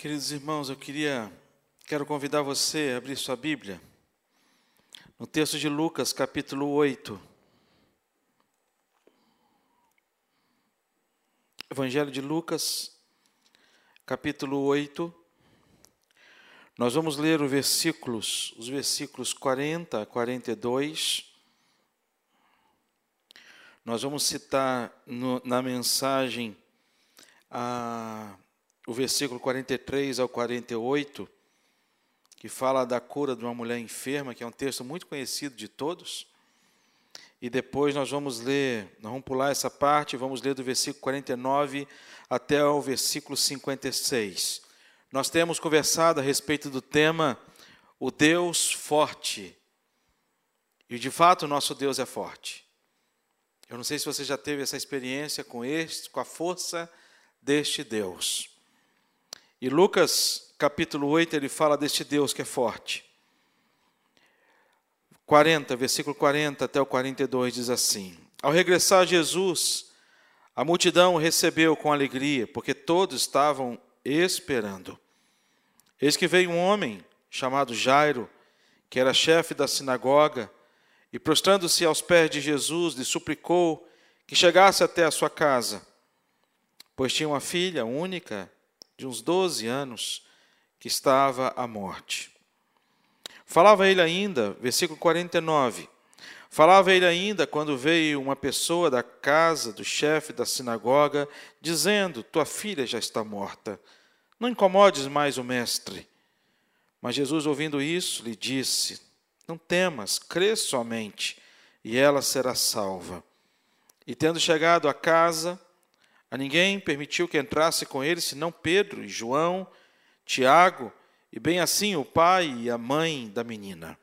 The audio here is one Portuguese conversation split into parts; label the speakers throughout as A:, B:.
A: Queridos irmãos, eu queria, quero convidar você a abrir sua Bíblia no texto de Lucas, capítulo 8. Evangelho de Lucas, capítulo 8. Nós vamos ler os versículos, os versículos 40 a 42. Nós vamos citar no, na mensagem a o versículo 43 ao 48, que fala da cura de uma mulher enferma, que é um texto muito conhecido de todos. E depois nós vamos ler, nós vamos pular essa parte, vamos ler do versículo 49 até o versículo 56. Nós temos conversado a respeito do tema o Deus forte. E de fato o nosso Deus é forte. Eu não sei se você já teve essa experiência com este, com a força deste Deus. E Lucas, capítulo 8, ele fala deste Deus que é forte. 40, versículo 40 até o 42 diz assim: Ao regressar Jesus, a multidão o recebeu com alegria, porque todos estavam esperando. Eis que veio um homem chamado Jairo, que era chefe da sinagoga, e prostrando-se aos pés de Jesus, lhe suplicou que chegasse até a sua casa, pois tinha uma filha única de uns 12 anos, que estava à morte. Falava ele ainda, versículo 49. Falava ele ainda quando veio uma pessoa da casa do chefe da sinagoga, dizendo: Tua filha já está morta. Não incomodes mais o mestre. Mas Jesus, ouvindo isso, lhe disse: Não temas, crê somente, e ela será salva. E tendo chegado à casa, a ninguém permitiu que entrasse com ele, senão Pedro e João, Tiago, e bem assim o pai e a mãe da menina.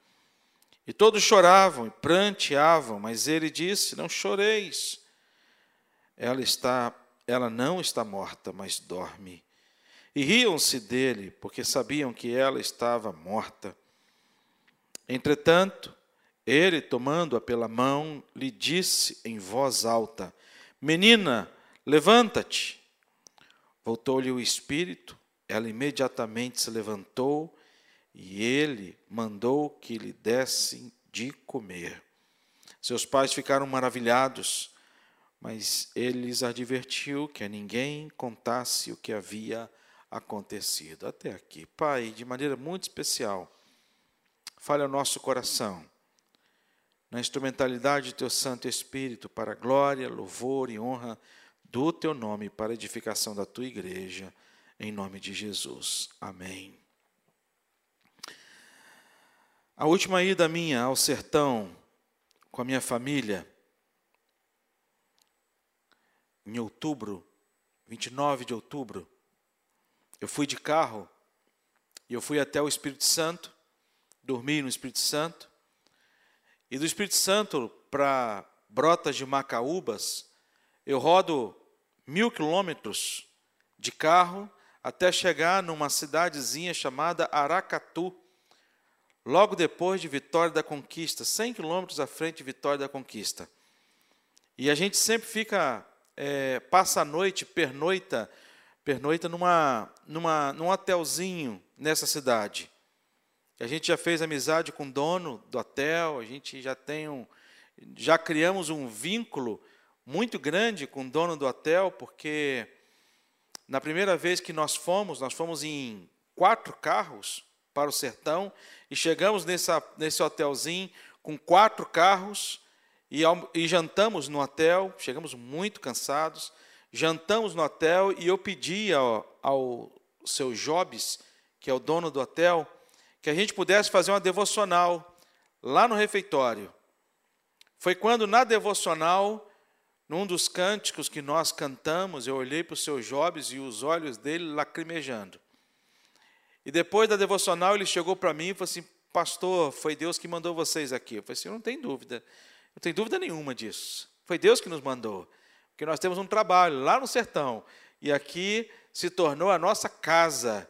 A: E todos choravam e pranteavam, mas ele disse: Não choreis. Ela está, ela não está morta, mas dorme. E riam-se dele, porque sabiam que ela estava morta. Entretanto, ele, tomando-a pela mão, lhe disse em voz alta: Menina, Levanta-te. Voltou-lhe o espírito, ela imediatamente se levantou e ele mandou que lhe dessem de comer. Seus pais ficaram maravilhados, mas ele lhes advertiu que a ninguém contasse o que havia acontecido. Até aqui. Pai, de maneira muito especial, fale ao nosso coração, na instrumentalidade do teu Santo Espírito, para glória, louvor e honra do teu nome para edificação da tua igreja, em nome de Jesus. Amém. A última ida minha ao sertão com a minha família, em outubro, 29 de outubro, eu fui de carro e eu fui até o Espírito Santo, dormi no Espírito Santo, e do Espírito Santo para Brotas de Macaúbas, eu rodo mil quilômetros de carro até chegar numa cidadezinha chamada Aracatu, logo depois de Vitória da Conquista, 100 quilômetros à frente de Vitória da Conquista. E a gente sempre fica, é, passa a noite, pernoita, pernoita numa, numa, num hotelzinho nessa cidade. A gente já fez amizade com o dono do hotel, a gente já tem um, já criamos um vínculo muito grande com o dono do hotel, porque na primeira vez que nós fomos, nós fomos em quatro carros para o sertão e chegamos nessa, nesse hotelzinho com quatro carros e, e jantamos no hotel. Chegamos muito cansados, jantamos no hotel e eu pedi ao, ao seu Jobs, que é o dono do hotel, que a gente pudesse fazer uma devocional lá no refeitório. Foi quando na devocional num dos cânticos que nós cantamos, eu olhei para o seu Jobs e os olhos dele lacrimejando. E depois da devocional, ele chegou para mim e falou assim: Pastor, foi Deus que mandou vocês aqui. Eu falei assim: Eu não tenho dúvida, não tenho dúvida nenhuma disso. Foi Deus que nos mandou. Porque nós temos um trabalho lá no sertão. E aqui se tornou a nossa casa.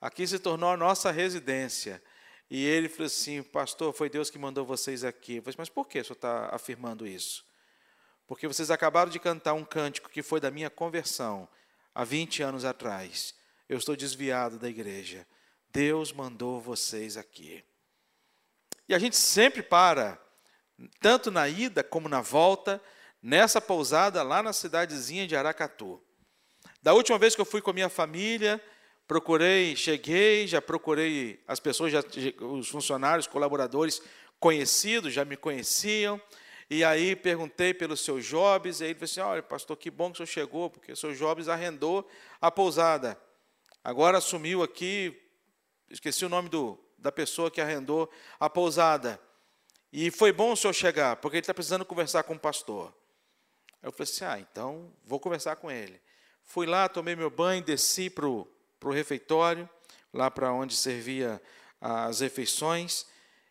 A: Aqui se tornou a nossa residência. E ele falou assim: Pastor, foi Deus que mandou vocês aqui. Eu falei, Mas por que o senhor está afirmando isso? Porque vocês acabaram de cantar um cântico que foi da minha conversão há 20 anos atrás. eu estou desviado da igreja. Deus mandou vocês aqui. E a gente sempre para, tanto na ida como na volta, nessa pousada lá na cidadezinha de Aracatu. Da última vez que eu fui com a minha família, procurei, cheguei, já procurei as pessoas, já, os funcionários, colaboradores conhecidos, já me conheciam. E aí perguntei pelo seu Jobs, e ele disse assim: Olha, pastor, que bom que o senhor chegou, porque o seu Jobs arrendou a pousada. Agora assumiu aqui, esqueci o nome do, da pessoa que arrendou a pousada. E foi bom o senhor chegar, porque ele está precisando conversar com o pastor. Eu falei assim: Ah, então vou conversar com ele. Fui lá, tomei meu banho, desci para o refeitório, lá para onde servia as refeições.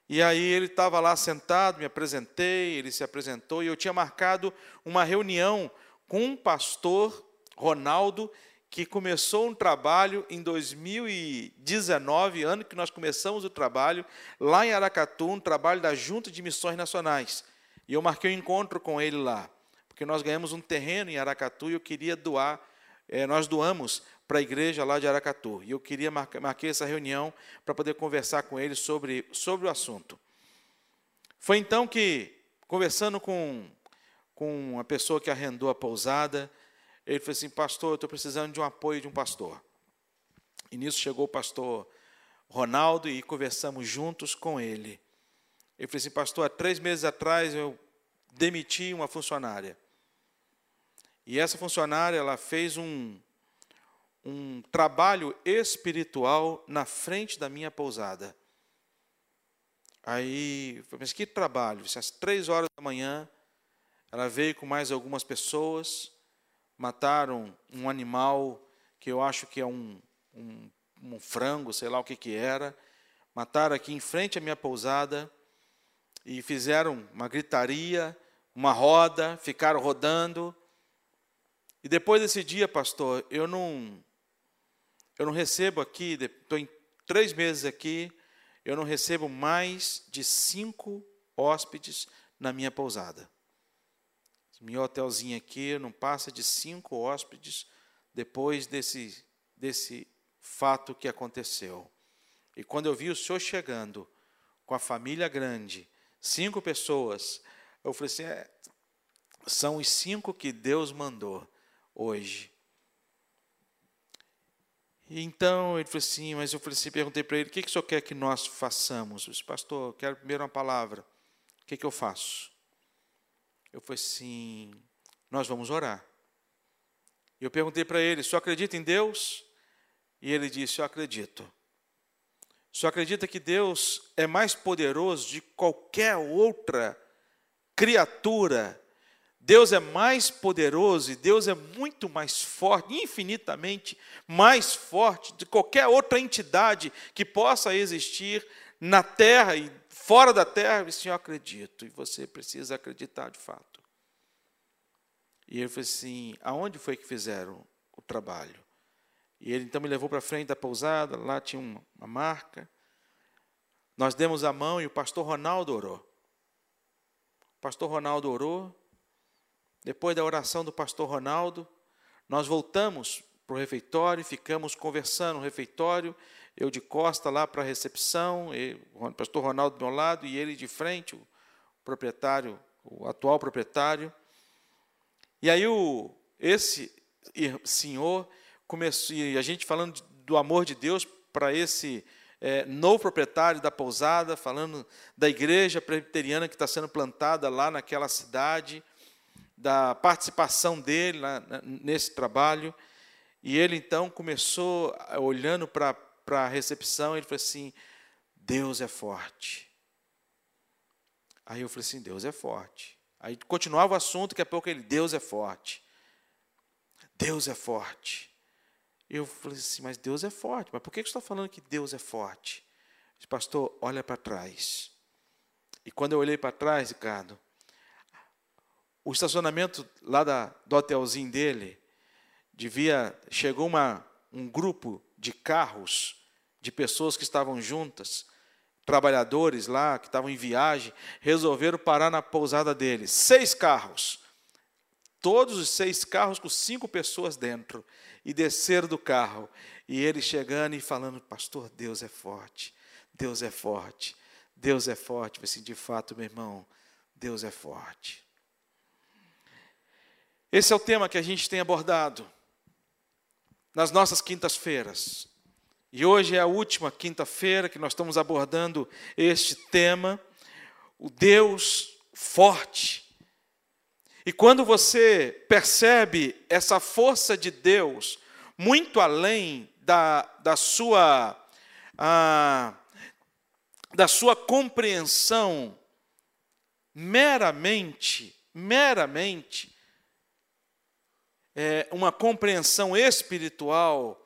A: E aí ele estava lá sentado, me apresentei, ele se apresentou, e eu tinha marcado uma reunião com um pastor, Ronaldo, que começou um trabalho em 2019, ano que nós começamos o trabalho, lá em Aracatu, um trabalho da Junta de Missões Nacionais. E eu marquei um encontro com ele lá, porque nós ganhamos um terreno em Aracatu e eu queria doar, é, nós doamos para a igreja lá de Aracatu. E eu queria marcar, marquei essa reunião para poder conversar com ele sobre, sobre o assunto. Foi então que, conversando com, com uma pessoa que arrendou a pousada, ele falou assim: Pastor, eu estou precisando de um apoio de um pastor. E nisso chegou o pastor Ronaldo e conversamos juntos com ele. Ele falou assim: Pastor, há três meses atrás eu demiti uma funcionária. E essa funcionária ela fez um, um trabalho espiritual na frente da minha pousada. Aí, mas que trabalho? Às três horas da manhã, ela veio com mais algumas pessoas, mataram um animal que eu acho que é um, um, um frango, sei lá o que, que era, mataram aqui em frente à minha pousada e fizeram uma gritaria, uma roda, ficaram rodando. E depois desse dia, pastor, eu não eu não recebo aqui, estou em três meses aqui, eu não recebo mais de cinco hóspedes na minha pousada. Meu hotelzinho aqui não passa de cinco hóspedes depois desse, desse fato que aconteceu. E quando eu vi o senhor chegando com a família grande, cinco pessoas, eu falei assim: é, são os cinco que Deus mandou hoje. Então ele falou assim, mas eu falei assim, perguntei para ele, o que, que o senhor quer que nós façamos? Eu disse, pastor, quero primeiro uma palavra. O que, que eu faço? Eu falei assim, nós vamos orar. Eu perguntei para ele, senhor acredita em Deus? E ele disse, eu acredito. Senhor acredita que Deus é mais poderoso de qualquer outra criatura Deus é mais poderoso e Deus é muito mais forte, infinitamente mais forte de qualquer outra entidade que possa existir na terra e fora da terra. E sim, eu acredito, e você precisa acreditar de fato. E ele falou assim: aonde foi que fizeram o trabalho? E ele então me levou para frente da pousada, lá tinha uma, uma marca. Nós demos a mão e o pastor Ronaldo orou. O pastor Ronaldo orou, depois da oração do pastor Ronaldo, nós voltamos para o refeitório, ficamos conversando no refeitório, eu de costa lá para a recepção, o pastor Ronaldo do meu lado e ele de frente, o proprietário, o atual proprietário. E aí o, esse senhor começou, e a gente falando do amor de Deus para esse é, novo proprietário da pousada, falando da igreja presbiteriana que está sendo plantada lá naquela cidade, da participação dele nesse trabalho. E ele então começou, olhando para a recepção, ele falou assim: Deus é forte. Aí eu falei assim: Deus é forte. Aí continuava o assunto, daqui a pouco ele: Deus é forte. Deus é forte. Eu falei assim: Mas Deus é forte. Mas por que você está falando que Deus é forte? disse, Pastor, olha para trás. E quando eu olhei para trás, Ricardo, o estacionamento lá da, do hotelzinho dele, devia chegou uma, um grupo de carros, de pessoas que estavam juntas, trabalhadores lá, que estavam em viagem, resolveram parar na pousada dele. Seis carros. todos os seis carros com cinco pessoas dentro, e desceram do carro. E ele chegando e falando: Pastor, Deus é forte, Deus é forte, Deus é forte. Assim, de fato, meu irmão, Deus é forte. Esse é o tema que a gente tem abordado nas nossas quintas-feiras. E hoje é a última quinta-feira que nós estamos abordando este tema, o Deus forte. E quando você percebe essa força de Deus muito além da, da, sua, a, da sua compreensão meramente, meramente, é, uma compreensão espiritual,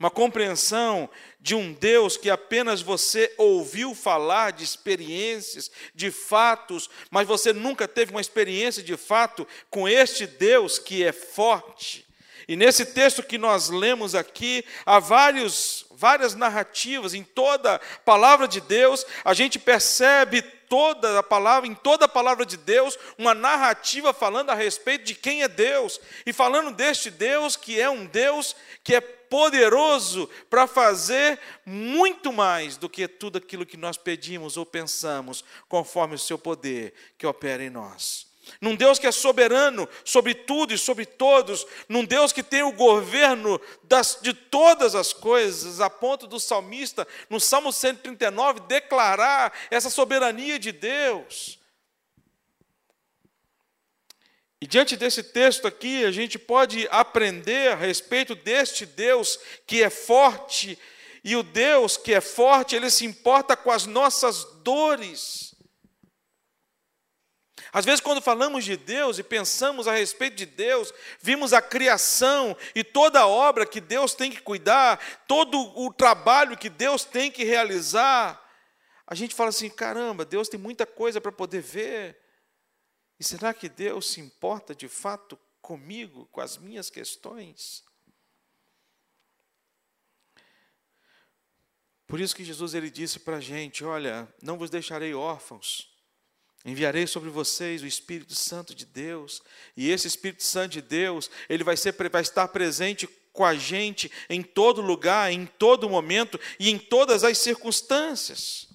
A: uma compreensão de um Deus que apenas você ouviu falar de experiências, de fatos, mas você nunca teve uma experiência de fato com este Deus que é forte. E nesse texto que nós lemos aqui, há vários, várias narrativas, em toda a palavra de Deus, a gente percebe toda a palavra, em toda a palavra de Deus, uma narrativa falando a respeito de quem é Deus, e falando deste Deus que é um Deus que é poderoso para fazer muito mais do que tudo aquilo que nós pedimos ou pensamos, conforme o seu poder que opera em nós. Num Deus que é soberano sobre tudo e sobre todos, num Deus que tem o governo das, de todas as coisas, a ponto do salmista, no Salmo 139, declarar essa soberania de Deus. E diante desse texto aqui, a gente pode aprender a respeito deste Deus que é forte, e o Deus que é forte, ele se importa com as nossas dores. Às vezes, quando falamos de Deus e pensamos a respeito de Deus, vimos a criação e toda a obra que Deus tem que cuidar, todo o trabalho que Deus tem que realizar, a gente fala assim: caramba, Deus tem muita coisa para poder ver. E será que Deus se importa de fato comigo, com as minhas questões? Por isso que Jesus ele disse para a gente: Olha, não vos deixarei órfãos, enviarei sobre vocês o Espírito Santo de Deus, e esse Espírito Santo de Deus, ele vai, ser, vai estar presente com a gente em todo lugar, em todo momento e em todas as circunstâncias.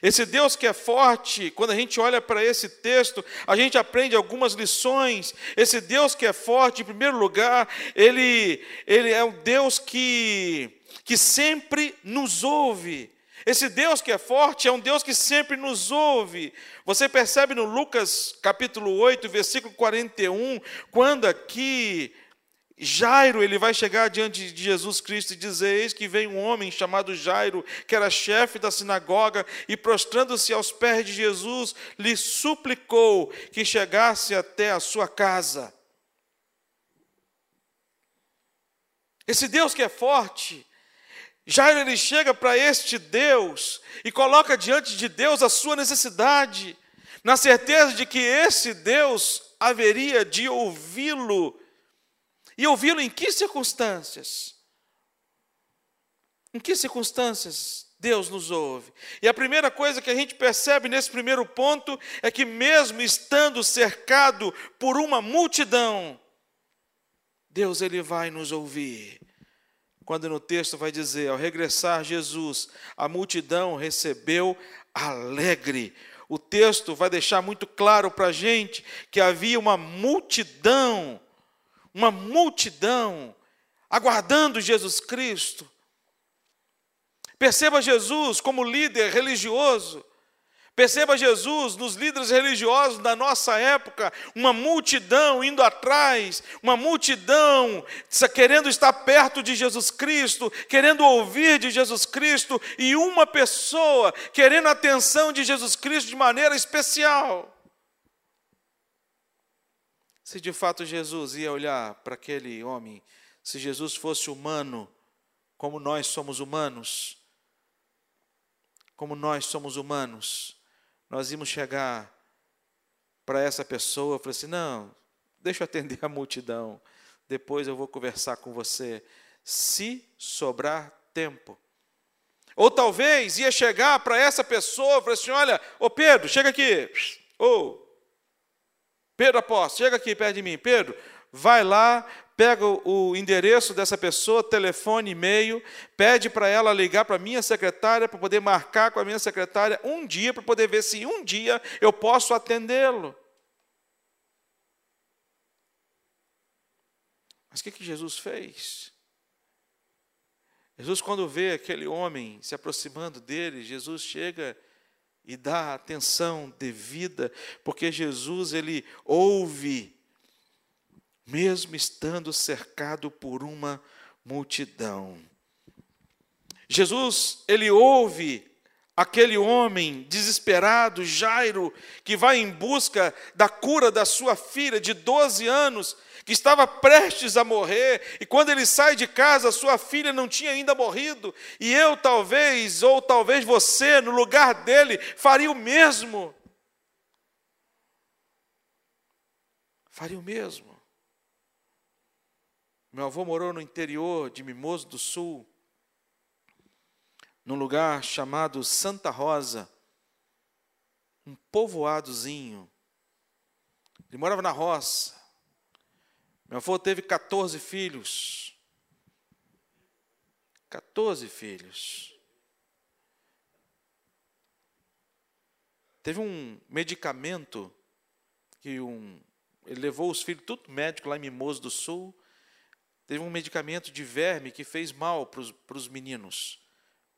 A: Esse Deus que é forte, quando a gente olha para esse texto, a gente aprende algumas lições. Esse Deus que é forte, em primeiro lugar, ele, ele é um Deus que, que sempre nos ouve. Esse Deus que é forte é um Deus que sempre nos ouve. Você percebe no Lucas capítulo 8, versículo 41, quando aqui Jairo, ele vai chegar diante de Jesus Cristo e dizer: Eis que vem um homem chamado Jairo, que era chefe da sinagoga, e prostrando-se aos pés de Jesus, lhe suplicou que chegasse até a sua casa. Esse Deus que é forte, Jairo ele chega para este Deus e coloca diante de Deus a sua necessidade, na certeza de que esse Deus haveria de ouvi-lo e ouvi-lo em que circunstâncias? Em que circunstâncias Deus nos ouve? E a primeira coisa que a gente percebe nesse primeiro ponto é que, mesmo estando cercado por uma multidão, Deus ele vai nos ouvir. Quando no texto vai dizer, ao regressar Jesus, a multidão recebeu alegre. O texto vai deixar muito claro para a gente que havia uma multidão uma multidão aguardando Jesus Cristo. Perceba Jesus como líder religioso. Perceba Jesus nos líderes religiosos da nossa época, uma multidão indo atrás, uma multidão querendo estar perto de Jesus Cristo, querendo ouvir de Jesus Cristo, e uma pessoa querendo a atenção de Jesus Cristo de maneira especial. Se de fato Jesus ia olhar para aquele homem, se Jesus fosse humano, como nós somos humanos, como nós somos humanos, nós íamos chegar para essa pessoa e falar assim: não, deixa eu atender a multidão, depois eu vou conversar com você, se sobrar tempo. Ou talvez ia chegar para essa pessoa e falar assim: olha, ô Pedro, chega aqui, ô, Pedro apóstolo, chega aqui perto de mim. Pedro, vai lá, pega o endereço dessa pessoa, telefone, e-mail, pede para ela ligar para a minha secretária, para poder marcar com a minha secretária um dia, para poder ver se um dia eu posso atendê-lo. Mas o que, que Jesus fez? Jesus, quando vê aquele homem se aproximando dele, Jesus chega e dá atenção devida, porque Jesus ele ouve mesmo estando cercado por uma multidão. Jesus, ele ouve aquele homem desesperado, Jairo, que vai em busca da cura da sua filha de 12 anos, que estava prestes a morrer, e quando ele sai de casa, sua filha não tinha ainda morrido, e eu talvez, ou talvez você, no lugar dele, faria o mesmo. Faria o mesmo. Meu avô morou no interior de Mimoso do Sul, num lugar chamado Santa Rosa, um povoadozinho. Ele morava na roça. Meu avô teve 14 filhos. 14 filhos. Teve um medicamento que um, ele levou os filhos, tudo médico lá em Mimoso do Sul. Teve um medicamento de verme que fez mal para os meninos,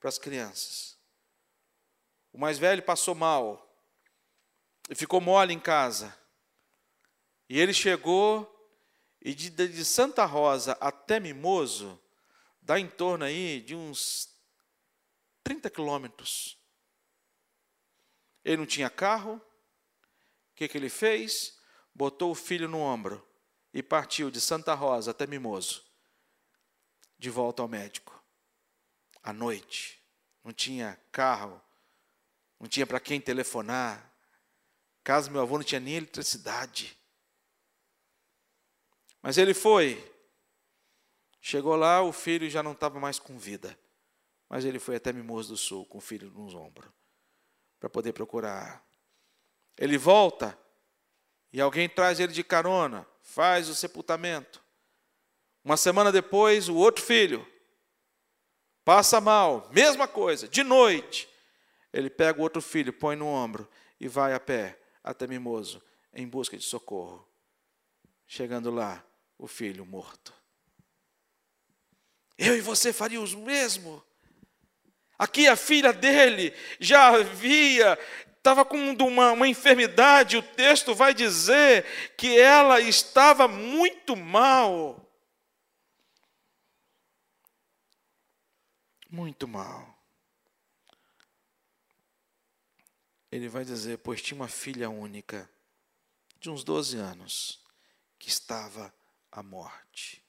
A: para as crianças. O mais velho passou mal e ficou mole em casa. E ele chegou e de, de Santa Rosa até Mimoso dá em torno aí de uns 30 quilômetros. Ele não tinha carro. O que, que ele fez? Botou o filho no ombro e partiu de Santa Rosa até Mimoso, de volta ao médico. À noite, não tinha carro, não tinha para quem telefonar. Casa meu avô não tinha nem eletricidade. Mas ele foi. Chegou lá, o filho já não estava mais com vida. Mas ele foi até Mimoso do Sul com o filho nos ombros para poder procurar. Ele volta e alguém traz ele de carona faz o sepultamento. Uma semana depois, o outro filho passa mal, mesma coisa, de noite. Ele pega o outro filho, põe no ombro e vai a pé até Mimoso em busca de socorro. Chegando lá, o filho morto. Eu e você faríamos o mesmo. Aqui a filha dele já havia estava com uma, uma enfermidade, o texto vai dizer que ela estava muito mal. Muito mal. Ele vai dizer: Pois tinha uma filha única, de uns 12 anos, que estava à morte.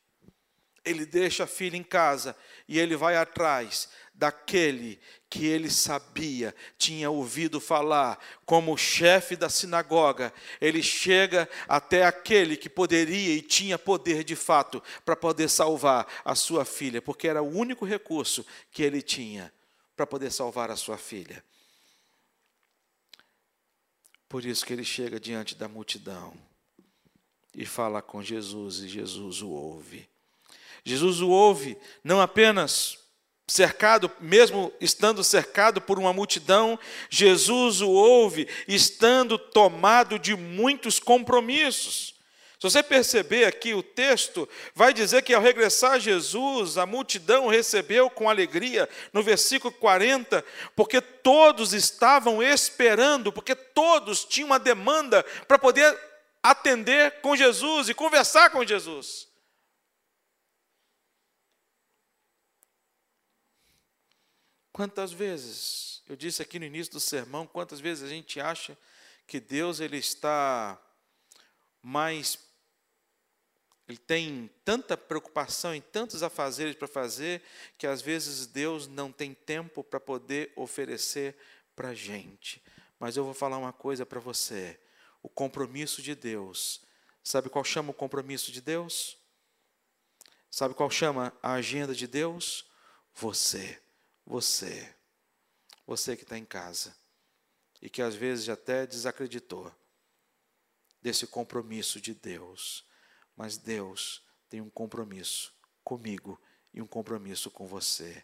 A: Ele deixa a filha em casa e ele vai atrás daquele que ele sabia, tinha ouvido falar, como chefe da sinagoga, ele chega até aquele que poderia e tinha poder de fato para poder salvar a sua filha, porque era o único recurso que ele tinha para poder salvar a sua filha. Por isso que ele chega diante da multidão e fala com Jesus, e Jesus o ouve. Jesus o ouve não apenas cercado, mesmo estando cercado por uma multidão, Jesus o ouve, estando tomado de muitos compromissos. Se você perceber aqui o texto, vai dizer que ao regressar Jesus, a multidão recebeu com alegria, no versículo 40, porque todos estavam esperando, porque todos tinham uma demanda para poder atender com Jesus e conversar com Jesus. Quantas vezes, eu disse aqui no início do sermão, quantas vezes a gente acha que Deus ele está mais ele tem tanta preocupação em tantos afazeres para fazer que às vezes Deus não tem tempo para poder oferecer para a gente. Mas eu vou falar uma coisa para você: o compromisso de Deus. Sabe qual chama o compromisso de Deus? Sabe qual chama a agenda de Deus? Você você, você que está em casa e que às vezes até desacreditou. desse compromisso de Deus. Mas Deus tem um compromisso comigo e um compromisso com você.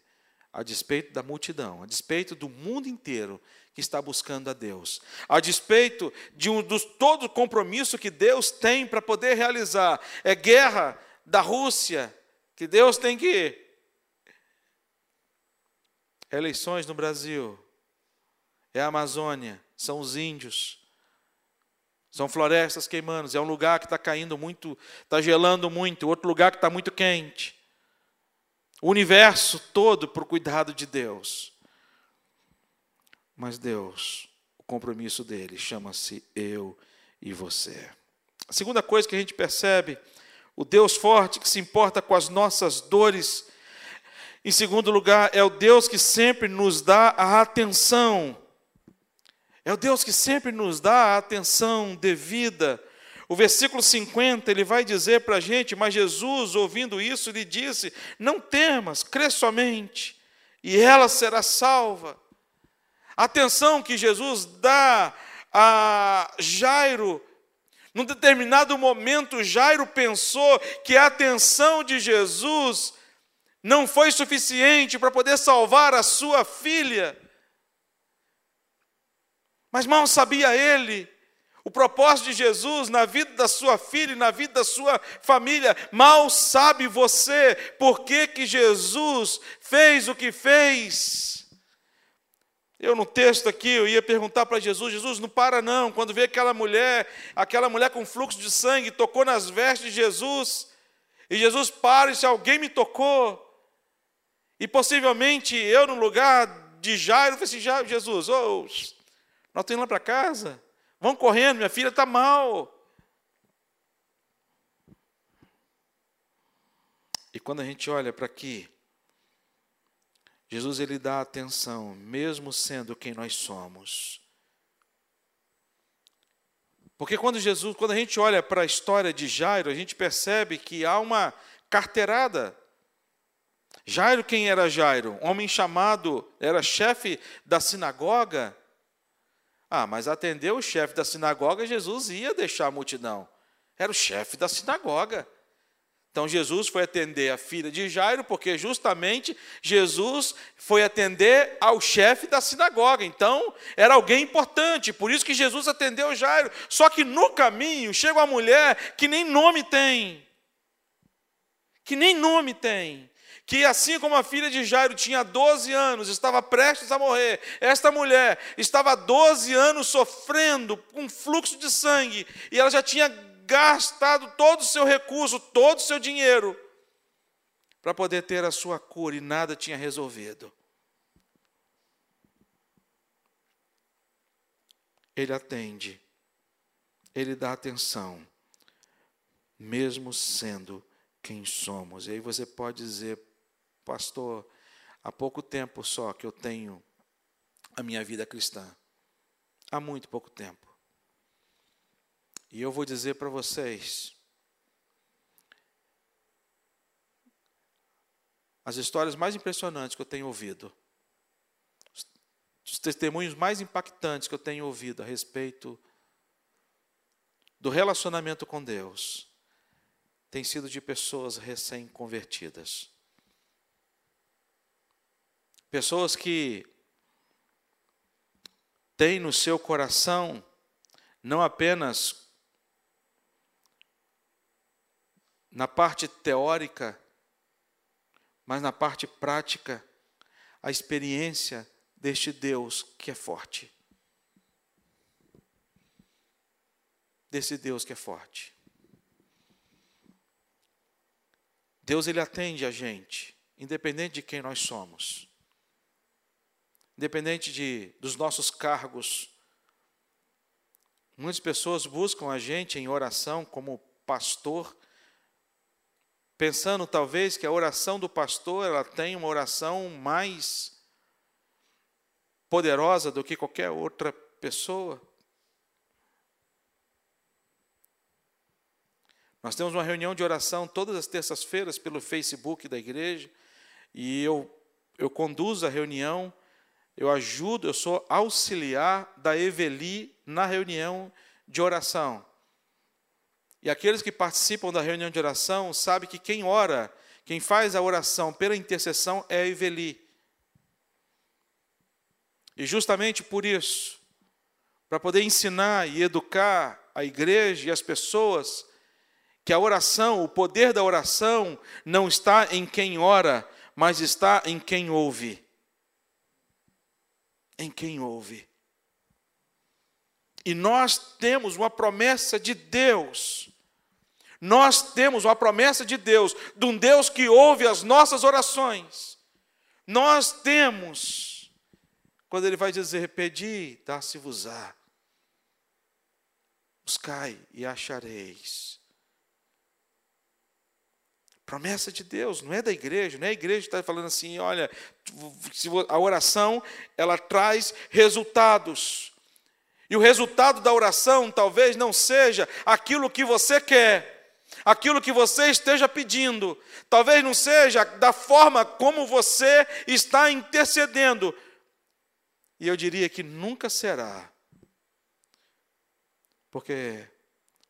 A: A despeito da multidão, a despeito do mundo inteiro que está buscando a Deus, a despeito de um dos todo compromisso que Deus tem para poder realizar, é guerra da Rússia, que Deus tem que eleições no Brasil, é a Amazônia, são os índios, são florestas queimando, é um lugar que está caindo muito, está gelando muito, outro lugar que está muito quente. O universo todo por cuidado de Deus. Mas Deus, o compromisso dele chama-se eu e você. A segunda coisa que a gente percebe, o Deus forte que se importa com as nossas dores. Em segundo lugar, é o Deus que sempre nos dá a atenção é o Deus que sempre nos dá a atenção devida. O versículo 50, ele vai dizer para a gente, mas Jesus, ouvindo isso, lhe disse: Não temas, crê somente, e ela será salva. A atenção que Jesus dá a Jairo, num determinado momento, Jairo pensou que a atenção de Jesus não foi suficiente para poder salvar a sua filha. Mas mal sabia ele o propósito de Jesus na vida da sua filha e na vida da sua família. Mal sabe você por que, que Jesus fez o que fez. Eu no texto aqui, eu ia perguntar para Jesus, Jesus, não para não, quando vê aquela mulher, aquela mulher com fluxo de sangue, tocou nas vestes de Jesus, e Jesus para e alguém me tocou, e possivelmente eu no lugar de Jairo, falei assim, Jesus, oh, nós estamos indo lá para casa. Vão correndo, minha filha está mal. E quando a gente olha para aqui, Jesus ele dá atenção, mesmo sendo quem nós somos. Porque quando Jesus, quando a gente olha para a história de Jairo, a gente percebe que há uma carteirada. Jairo, quem era Jairo? Homem chamado, era chefe da sinagoga, ah, mas atender o chefe da sinagoga, Jesus ia deixar a multidão. Era o chefe da sinagoga. Então Jesus foi atender a filha de Jairo, porque justamente Jesus foi atender ao chefe da sinagoga. Então era alguém importante, por isso que Jesus atendeu Jairo. Só que no caminho chega uma mulher que nem nome tem. Que nem nome tem que assim como a filha de Jairo tinha 12 anos, estava prestes a morrer, esta mulher estava 12 anos sofrendo com fluxo de sangue, e ela já tinha gastado todo o seu recurso, todo o seu dinheiro, para poder ter a sua cura, e nada tinha resolvido. Ele atende, ele dá atenção, mesmo sendo quem somos. E aí você pode dizer, pastor, há pouco tempo só que eu tenho a minha vida cristã. Há muito pouco tempo. E eu vou dizer para vocês, as histórias mais impressionantes que eu tenho ouvido, os testemunhos mais impactantes que eu tenho ouvido a respeito do relacionamento com Deus, tem sido de pessoas recém-convertidas. Pessoas que têm no seu coração não apenas na parte teórica, mas na parte prática, a experiência deste Deus que é forte. Desse Deus que é forte. Deus ele atende a gente, independente de quem nós somos independente de, dos nossos cargos. Muitas pessoas buscam a gente em oração como pastor, pensando talvez que a oração do pastor ela tem uma oração mais poderosa do que qualquer outra pessoa. Nós temos uma reunião de oração todas as terças-feiras pelo Facebook da igreja, e eu, eu conduzo a reunião eu ajudo, eu sou auxiliar da Eveli na reunião de oração. E aqueles que participam da reunião de oração sabem que quem ora, quem faz a oração pela intercessão é a Iveli. E justamente por isso, para poder ensinar e educar a igreja e as pessoas, que a oração, o poder da oração, não está em quem ora, mas está em quem ouve. Em quem ouve. E nós temos uma promessa de Deus. Nós temos uma promessa de Deus, de um Deus que ouve as nossas orações. Nós temos, quando Ele vai dizer: Pedi, dá-se-vos-á. Buscai e achareis. Promessa de Deus, não é da igreja, não é a igreja que está falando assim, olha, a oração, ela traz resultados. E o resultado da oração talvez não seja aquilo que você quer, aquilo que você esteja pedindo, talvez não seja da forma como você está intercedendo. E eu diria que nunca será, porque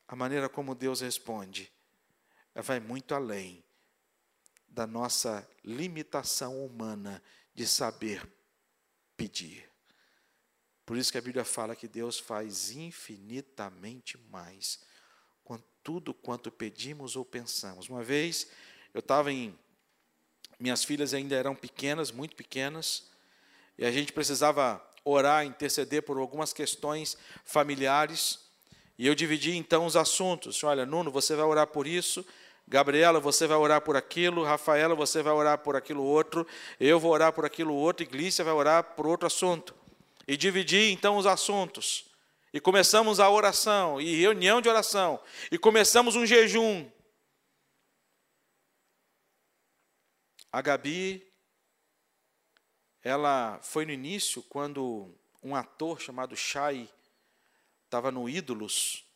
A: a maneira como Deus responde vai muito além da nossa limitação humana de saber pedir. Por isso que a Bíblia fala que Deus faz infinitamente mais com tudo quanto pedimos ou pensamos. Uma vez eu estava em. Minhas filhas ainda eram pequenas, muito pequenas, e a gente precisava orar, interceder por algumas questões familiares. E eu dividi então os assuntos. Olha, Nuno, você vai orar por isso, Gabriela, você vai orar por aquilo, Rafaela, você vai orar por aquilo outro, eu vou orar por aquilo outro, Iglícia vai orar por outro assunto. E dividi então os assuntos. E começamos a oração, e reunião de oração, e começamos um jejum. A Gabi, ela foi no início, quando um ator chamado Shai estava no Ídolos,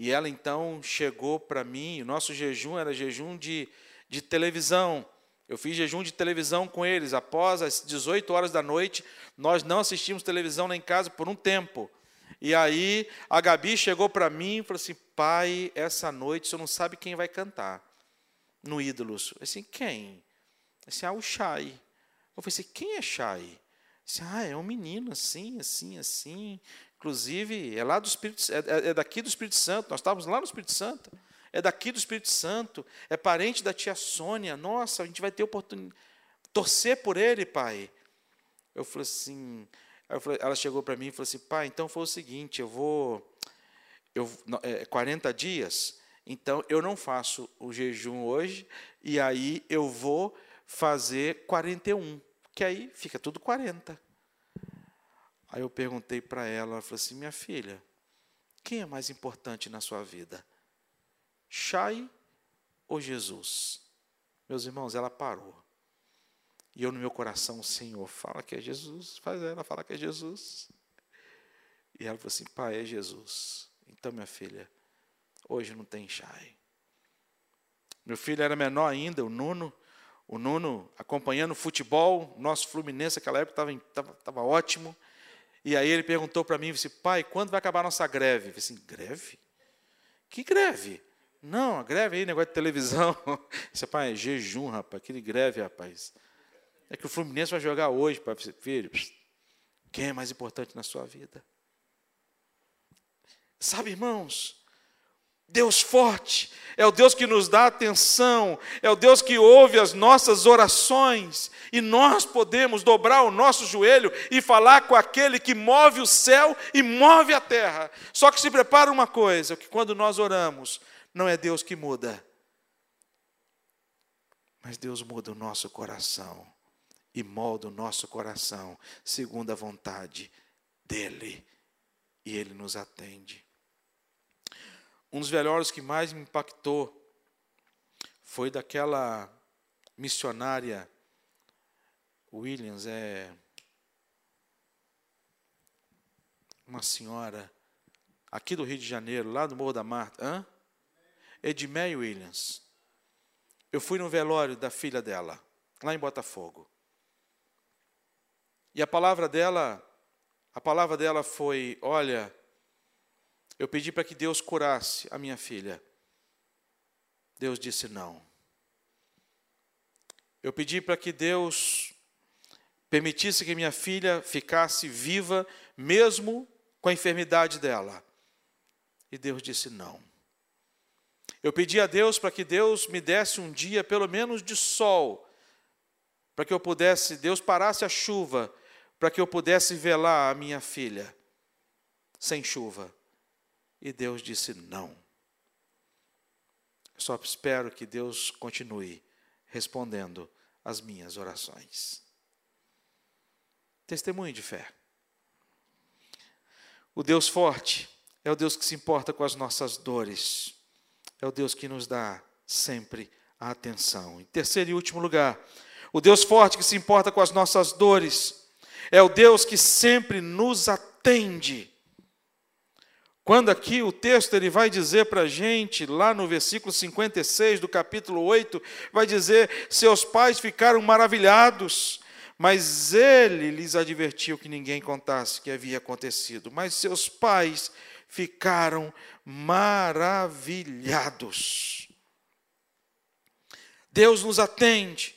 A: e ela então chegou para mim, o nosso jejum era jejum de, de televisão. Eu fiz jejum de televisão com eles. Após as 18 horas da noite, nós não assistimos televisão lá em casa por um tempo. E aí a Gabi chegou para mim e falou assim: Pai, essa noite você não sabe quem vai cantar no Ídolos. Eu assim, quem? Eu assim, ah, o Shai. Eu falei assim: quem é Shai? Disse, ah, é um menino assim, assim, assim. Inclusive, é lá do Espírito é, é, é daqui do Espírito Santo. Nós estávamos lá no Espírito Santo. É daqui do Espírito Santo. É parente da tia Sônia. Nossa, a gente vai ter oportunidade. Torcer por ele, pai. Eu falei assim. Ela chegou para mim e falou assim: pai, então foi o seguinte, eu vou. Eu, é, 40 dias, então eu não faço o jejum hoje, e aí eu vou fazer 41, que aí fica tudo 40. Aí eu perguntei para ela, ela falou assim: minha filha, quem é mais importante na sua vida? Chay ou Jesus? Meus irmãos, ela parou. E eu no meu coração, Senhor, fala que é Jesus, faz ela falar que é Jesus. E ela falou assim: pai, é Jesus. Então, minha filha, hoje não tem Chay. Meu filho era menor ainda, o Nuno, o Nuno acompanhando futebol, nosso Fluminense naquela época estava ótimo. E aí ele perguntou para mim, disse, pai, quando vai acabar a nossa greve? Eu falei assim, greve? Que greve? Não, a greve aí, negócio de televisão. Disse, pai, é jejum, rapaz, aquele greve, rapaz. É que o Fluminense vai jogar hoje, pai. Filho, quem é mais importante na sua vida? Sabe, irmãos, Deus forte, é o Deus que nos dá atenção, é o Deus que ouve as nossas orações, e nós podemos dobrar o nosso joelho e falar com aquele que move o céu e move a terra. Só que se prepara uma coisa: que quando nós oramos, não é Deus que muda, mas Deus muda o nosso coração e molda o nosso coração segundo a vontade dEle, e Ele nos atende. Um dos velórios que mais me impactou foi daquela missionária Williams, é uma senhora aqui do Rio de Janeiro, lá do Morro da Marta, hã? Edmeia Williams. Eu fui no velório da filha dela, lá em Botafogo. E a palavra dela, a palavra dela foi: "Olha, Eu pedi para que Deus curasse a minha filha. Deus disse não. Eu pedi para que Deus permitisse que minha filha ficasse viva, mesmo com a enfermidade dela. E Deus disse não. Eu pedi a Deus para que Deus me desse um dia, pelo menos, de sol, para que eu pudesse, Deus parasse a chuva, para que eu pudesse velar a minha filha, sem chuva. E Deus disse não. Só espero que Deus continue respondendo às minhas orações. Testemunho de fé. O Deus forte é o Deus que se importa com as nossas dores é o Deus que nos dá sempre a atenção. Em terceiro e último lugar, o Deus forte que se importa com as nossas dores é o Deus que sempre nos atende. Quando aqui o texto ele vai dizer para a gente, lá no versículo 56 do capítulo 8, vai dizer: Seus pais ficaram maravilhados, mas ele lhes advertiu que ninguém contasse o que havia acontecido. Mas seus pais ficaram maravilhados. Deus nos atende,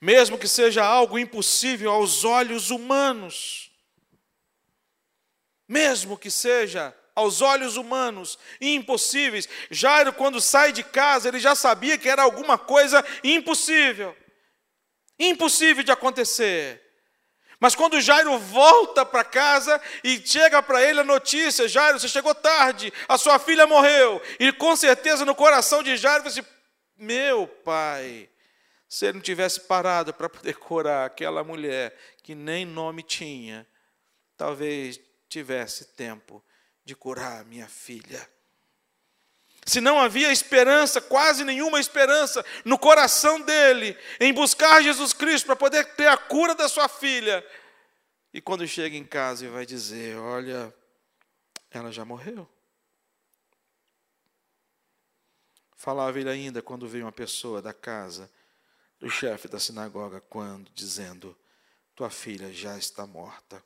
A: mesmo que seja algo impossível aos olhos humanos, mesmo que seja aos olhos humanos impossíveis. Jairo, quando sai de casa, ele já sabia que era alguma coisa impossível impossível de acontecer. Mas quando Jairo volta para casa e chega para ele a notícia: Jairo, você chegou tarde, a sua filha morreu. E com certeza no coração de Jairo, você, meu pai, se ele não tivesse parado para poder curar aquela mulher que nem nome tinha, talvez tivesse tempo de curar a minha filha. Se não havia esperança, quase nenhuma esperança no coração dele em buscar Jesus Cristo para poder ter a cura da sua filha. E quando chega em casa e vai dizer: Olha, ela já morreu. Falava ele ainda quando veio uma pessoa da casa do chefe da sinagoga, quando dizendo: Tua filha já está morta.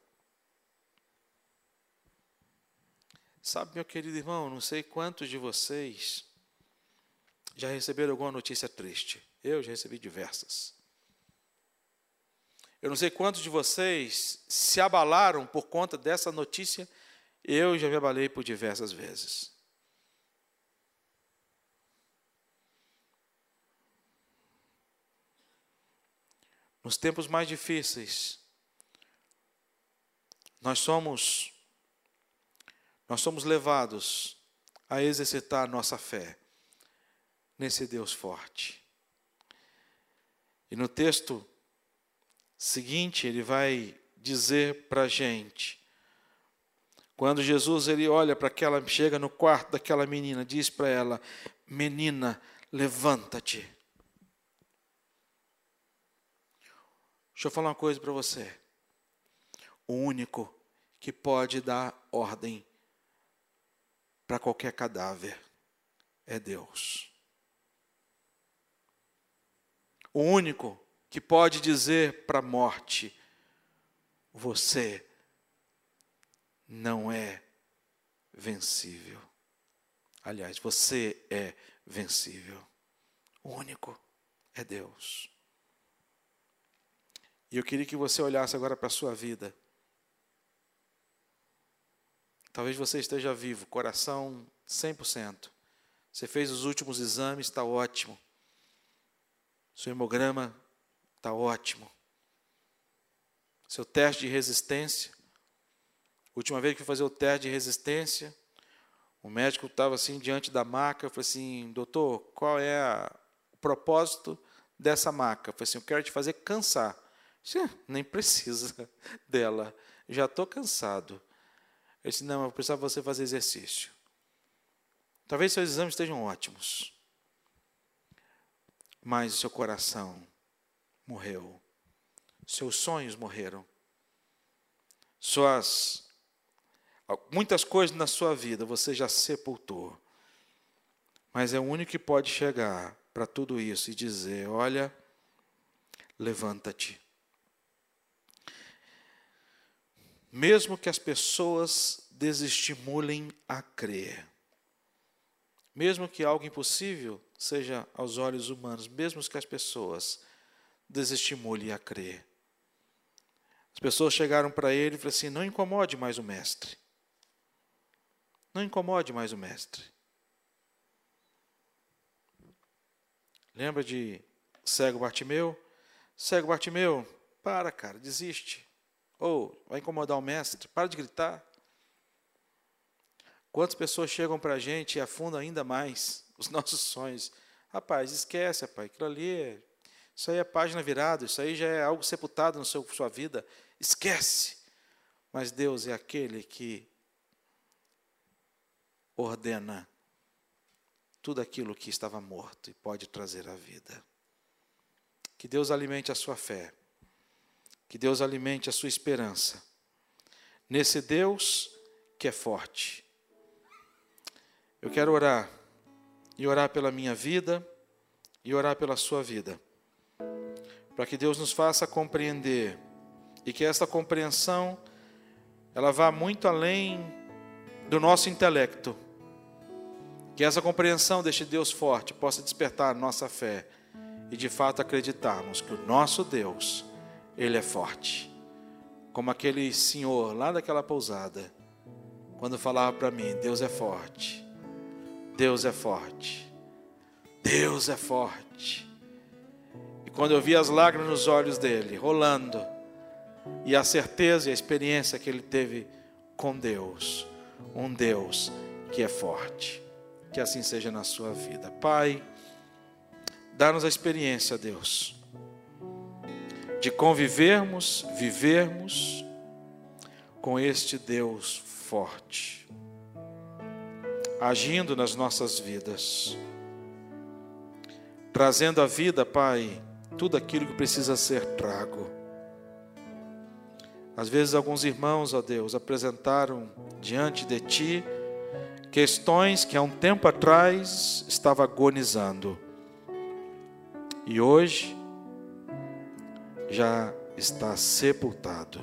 A: Sabe, meu querido irmão, não sei quantos de vocês já receberam alguma notícia triste. Eu já recebi diversas. Eu não sei quantos de vocês se abalaram por conta dessa notícia. Eu já me abalei por diversas vezes. Nos tempos mais difíceis, nós somos nós somos levados a exercitar nossa fé nesse Deus forte. E no texto seguinte, ele vai dizer para a gente, quando Jesus ele olha para aquela, chega no quarto daquela menina, diz para ela: Menina, levanta-te. Deixa eu falar uma coisa para você. O único que pode dar ordem para qualquer cadáver é Deus. O único que pode dizer para a morte: você não é vencível. Aliás, você é vencível. O único é Deus. E eu queria que você olhasse agora para a sua vida. Talvez você esteja vivo, coração 100%. Você fez os últimos exames, está ótimo. Seu hemograma está ótimo. Seu teste de resistência. Última vez que fui fazer o teste de resistência, o médico estava assim diante da maca. Eu falei assim, doutor, qual é o propósito dessa maca? Eu falei assim, eu quero te fazer cansar. Disse, nem precisa dela, já estou cansado. Eu disse: Não, eu precisava você fazer exercício. Talvez seus exames estejam ótimos, mas o seu coração morreu, seus sonhos morreram, suas muitas coisas na sua vida você já sepultou, mas é o único que pode chegar para tudo isso e dizer: Olha, levanta-te. Mesmo que as pessoas desestimulem a crer, mesmo que algo impossível seja aos olhos humanos, mesmo que as pessoas desestimulem a crer. As pessoas chegaram para ele e falaram assim: não incomode mais o mestre. Não incomode mais o mestre. Lembra de cego Bartimeu? Cego Bartimeu, para, cara, desiste. Ou oh, vai incomodar o mestre, para de gritar. Quantas pessoas chegam para a gente e afundam ainda mais os nossos sonhos? Rapaz, esquece, rapaz, aquilo ali, é, isso aí é página virada, isso aí já é algo sepultado na sua vida. Esquece. Mas Deus é aquele que ordena tudo aquilo que estava morto e pode trazer a vida. Que Deus alimente a sua fé. Que Deus alimente a sua esperança. Nesse Deus que é forte. Eu quero orar. E orar pela minha vida. E orar pela sua vida. Para que Deus nos faça compreender. E que essa compreensão ela vá muito além do nosso intelecto. Que essa compreensão deste Deus forte possa despertar nossa fé e de fato acreditarmos que o nosso Deus, Ele é forte. Como aquele senhor lá daquela pousada, quando falava para mim: Deus é forte, Deus é forte, Deus é forte. E quando eu vi as lágrimas nos olhos dele, rolando, e a certeza e a experiência que ele teve com Deus, um Deus que é forte. Que assim seja na sua vida. Pai, Dá-nos a experiência, Deus, de convivermos, vivermos com este Deus forte, agindo nas nossas vidas, trazendo à vida, Pai, tudo aquilo que precisa ser trago. Às vezes, alguns irmãos, ó Deus, apresentaram diante de Ti questões que há um tempo atrás estava agonizando e hoje já está sepultado.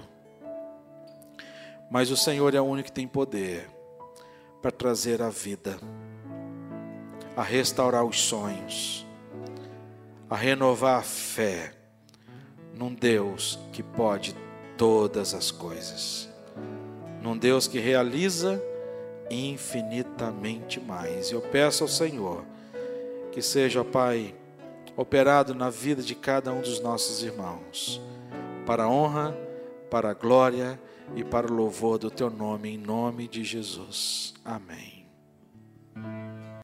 A: Mas o Senhor é o único que tem poder para trazer a vida, a restaurar os sonhos, a renovar a fé num Deus que pode todas as coisas, num Deus que realiza infinitamente mais. Eu peço ao Senhor que seja, Pai, operado na vida de cada um dos nossos irmãos, para a honra, para a glória e para o louvor do teu nome, em nome de Jesus. Amém.